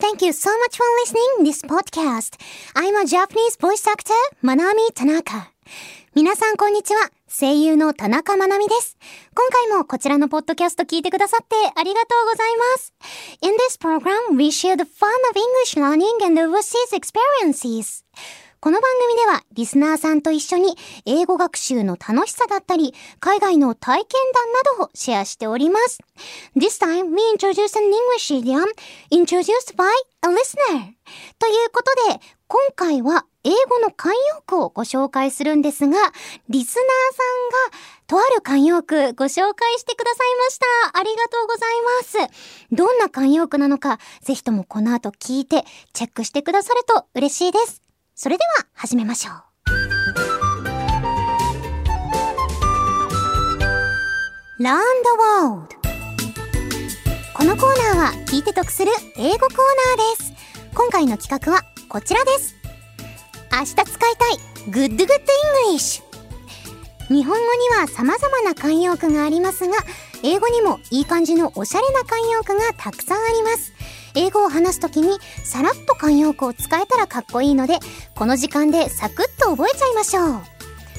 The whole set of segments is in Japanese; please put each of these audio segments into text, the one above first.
Thank you so much for listening this podcast. I'm a Japanese voice actor, Manami Tanaka. 皆さんこんにちは。声優の田中まなみです。今回もこちらのポッドキャスト聞いてくださってありがとうございます。In this program, we share the fun of English learning and overseas experiences. この番組ではリスナーさんと一緒に英語学習の楽しさだったり、海外の体験談などをシェアしております。This time we introduce an English idiom introduced by a listener. ということで、今回は英語の慣用句をご紹介するんですが、リスナーさんがとある慣用句ご紹介してくださいました。ありがとうございます。どんな慣用句なのか、ぜひともこの後聞いてチェックしてくださると嬉しいです。それでは始めましょう。Learn the World このコーナーは聞いて得する英語コーナーです。今回の企画はこちらです。明日使いたい Good Good English 日本語には様々な慣用句がありますが、英語にもいい感じのおしゃれな慣用句がたくさんあります。英語を話すときにさらっと慣用句を使えたらかっこいいので、この時間でサクッと覚えちゃいましょう。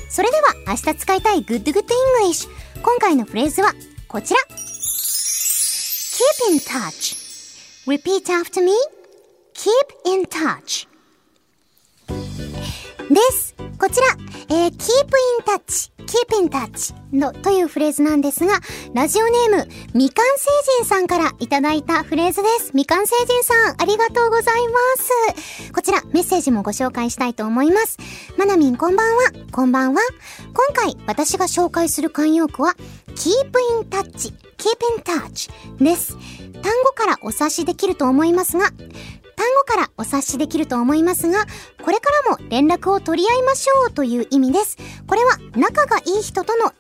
それでは明日使いたい Good Good English。今回のフレーズはこちら。Keep in touch. Repeat after me. Keep in touch. です。こちら、えー、keep in touch, keep in touch のというフレーズなんですが、ラジオネーム、みかん星人さんからいただいたフレーズです。みかん星人さん、ありがとうございます。こちら、メッセージもご紹介したいと思います。まなみんこんばんは、こんばんは。今回、私が紹介する慣用句は、keep in touch, keep in touch です。単語からお察しできると思いますが、単語からお察しできると思いますが、これからも連絡を取り合いましょうという意味です。これは仲がいい人との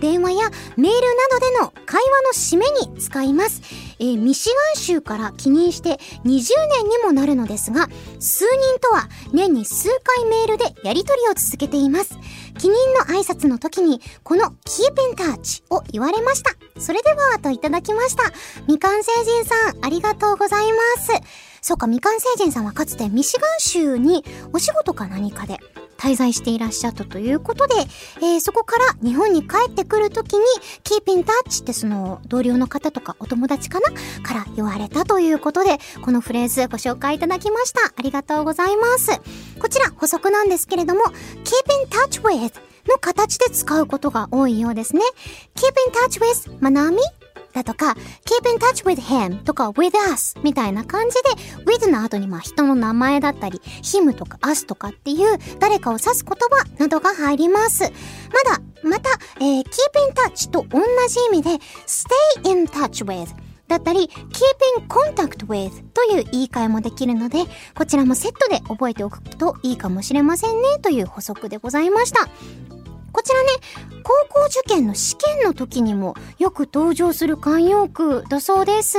電話やメールなどでの会話の締めに使います。えー、ミシガン州から帰任して20年にもなるのですが、数人とは年に数回メールでやり取りを続けています。帰任の挨拶の時に、この Keep in touch を言われました。それでは、といただきました。みかん星人さん、ありがとうございます。そうか、みかん星人さんはかつてミシガン州にお仕事か何かで滞在していらっしゃったということで、えー、そこから日本に帰ってくるときに、keep in touch ってその同僚の方とかお友達かなから言われたということで、このフレーズご紹介いただきました。ありがとうございます。こちら補足なんですけれども、keep in touch with の形で使うことが多いようですね。keep in touch with まなみ？だとか、keep in touch with him とか with us みたいな感じで、with の後にまあ人の名前だったり、him とか us とかっていう誰かを指す言葉などが入ります。まだ、また、えー、keep in touch と同じ意味で stay in touch with だったり、keep in contact with という言い換えもできるので、こちらもセットで覚えておくといいかもしれませんねという補足でございました。こちらね、高校受験の試験の時にもよく登場する慣用句だそうです。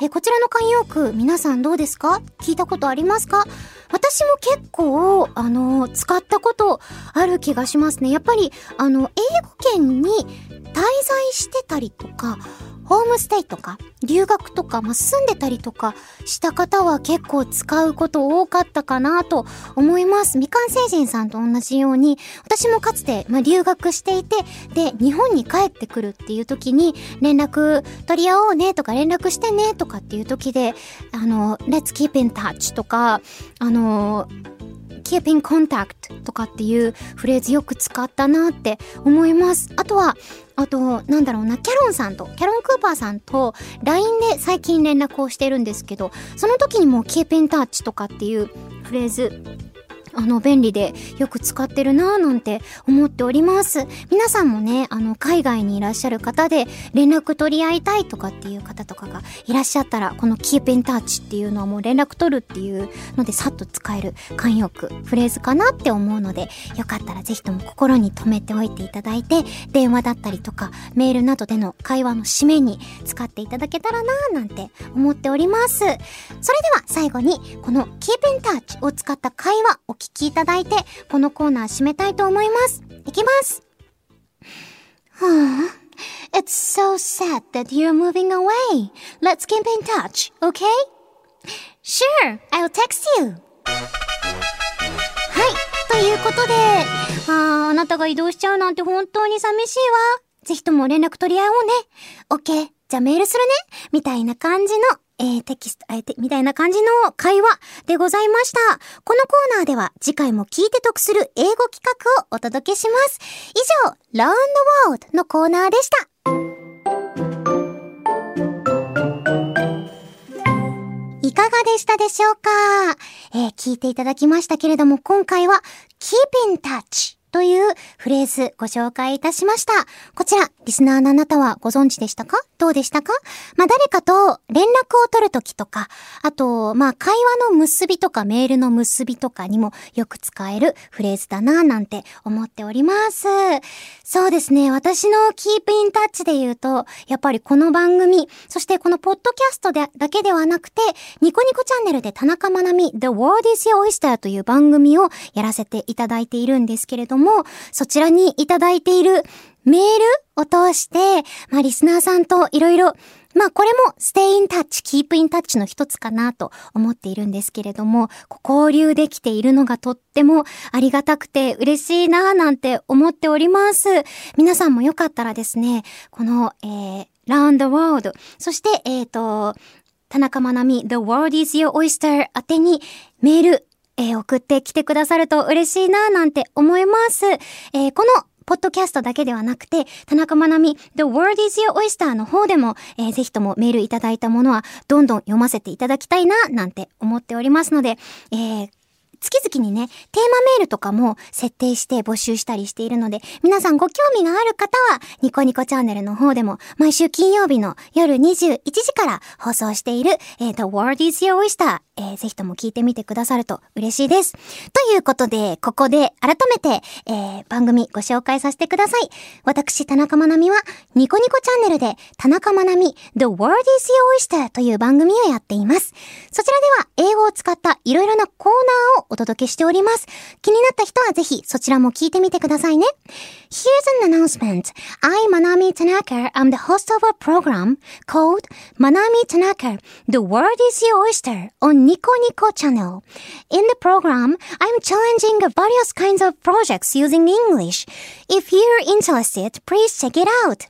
え、こちらの慣用句、皆さんどうですか？聞いたことありますか？私も結構、あの、使ったことある気がしますね。やっぱり、あの、英語圏に滞在してたりとか、ホームステイとか、留学とか、まあ、住んでたりとかした方は結構使うこと多かったかなと思います。みかん星人さんと同じように、私もかつて、まあ、留学していて、で、日本に帰ってくるっていう時に、連絡取り合おうねとか、連絡してねとかっていう時で、あの、let's keep in touch とか、あの、keep in contact とかっていうフレーズよく使ったなって思います。あとは、あと、なんだろうな、キャロンさんと、キャロン・クーパーさんと LINE で最近連絡をしてるんですけど、その時にもケーペンタッチとかっていうフレーズあの、便利でよく使ってるなぁなんて思っております。皆さんもね、あの、海外にいらっしゃる方で連絡取り合いたいとかっていう方とかがいらっしゃったら、この Keep in Touch っていうのはもう連絡取るっていうのでさっと使える慣用句、フレーズかなって思うので、よかったらぜひとも心に留めておいていただいて、電話だったりとかメールなどでの会話の締めに使っていただけたらなぁなんて思っております。それでは最後に、この Keep in Touch を使った会話お聞聞きいただいて、このコーナー締めたいと思います。いきます。はぁ、It's so sad that you're moving away. Let's keep in touch, okay? Sure, I'll text you. はい。ということで、あ、あなたが移動しちゃうなんて本当に寂しいわ。ぜひとも連絡取り合おうね。OK。じゃあメールするね。みたいな感じの、えー、テキスト、あえ、て、みたいな感じの会話でございました。このコーナーでは次回も聞いて得する英語企画をお届けします。以上、ラウンドワールドのコーナーでした。いかがでしたでしょうか？えー、聞いていただきましたけれども、今回は Keep in Touch というフレーズご紹介いたしました。こちら、リスナーのあなたはご存知でしたか？どうでしたか？まあ、誰かと連絡を取るときとか、あと、まあ、会話の結びとかメールの結びとかにもよく使えるフレーズだななんて思っております。そうですね。私の Keep in Touch で言うと、やっぱりこの番組、そしてこのポッドキャストでだけではなくて、ニコニコチャンネルで田中まなみ The World is Your Oyster という番組をやらせていただいているんですけれども、も、そちらにいただいているメールを通して、まあ、リスナーさんといろいろまあこれも stay in touch, keep in touch の一つかなと思っているんですけれども、交流できているのがとってもありがたくて嬉しいなぁなんて思っております。皆さんもよかったらですね、この、えー、round the world、そして、えっ、ー、と、田中まなみ The World is Your Oyster 宛てにメールえー、送ってきてくださると嬉しいななんて思います。えー、このポッドキャストだけではなくて、田中まなみ The World is Your Oyster の方でも、えー、ぜひともメールいただいたものはどんどん読ませていただきたいななんて思っておりますので、えー月々にね、テーマメールとかも設定して募集したりしているので、皆さんご興味がある方は、ニコニコチャンネルの方でも、毎週金曜日の夜21時から放送している、えー、The World is Your Oyster、えー、ぜひとも聞いてみてくださると嬉しいです。ということで、ここで改めて、えー、番組ご紹介させてください。私、田中まなみは、ニコニコチャンネルで、田中まなみ The World is Your Oyster という番組をやっています。そちらでは、英語を使ったいろいろなコーナーお届けしております。気になった人はぜひそちらも聞いてみてくださいね。Here's an announcement. I, Manami Tanaka, am the host of a program called Manami Tanaka, The World is Your Oyster on Nico Nico channel. In the program, I'm challenging various kinds of projects using English. If you're interested, please check it out.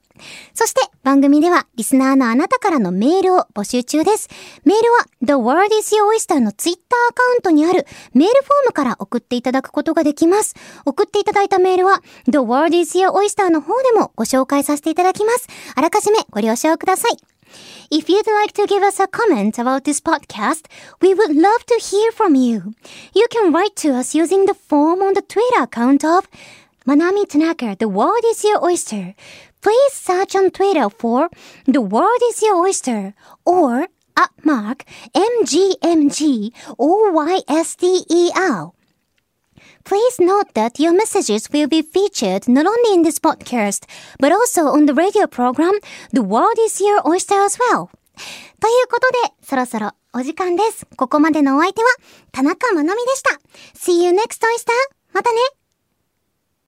そして番組ではリスナーのあなたからのメールを募集中です。メールは The World is Your Oyster のツイッターアカウントにあるメールフォームから送っていただくことができます。送っていただいたメールは The World is Your Oyster の方でもご紹介させていただきます。あらかじめご了承ください。If you'd like to give us a comment about this podcast, we would love to hear from you. You can write to us using the form on the Twitter account of Manami Tanaka, The World is Your Oyster. Please search on Twitter for The World is Your Oyster or at mark MGMG-OYSTER. Please note that your messages will be featured not only in this podcast, but also on the radio program The World is Your Oyster as well. ということで、そろそろお時間です。ここまでのお相手は、田中まなみでした。See you next oyster! またね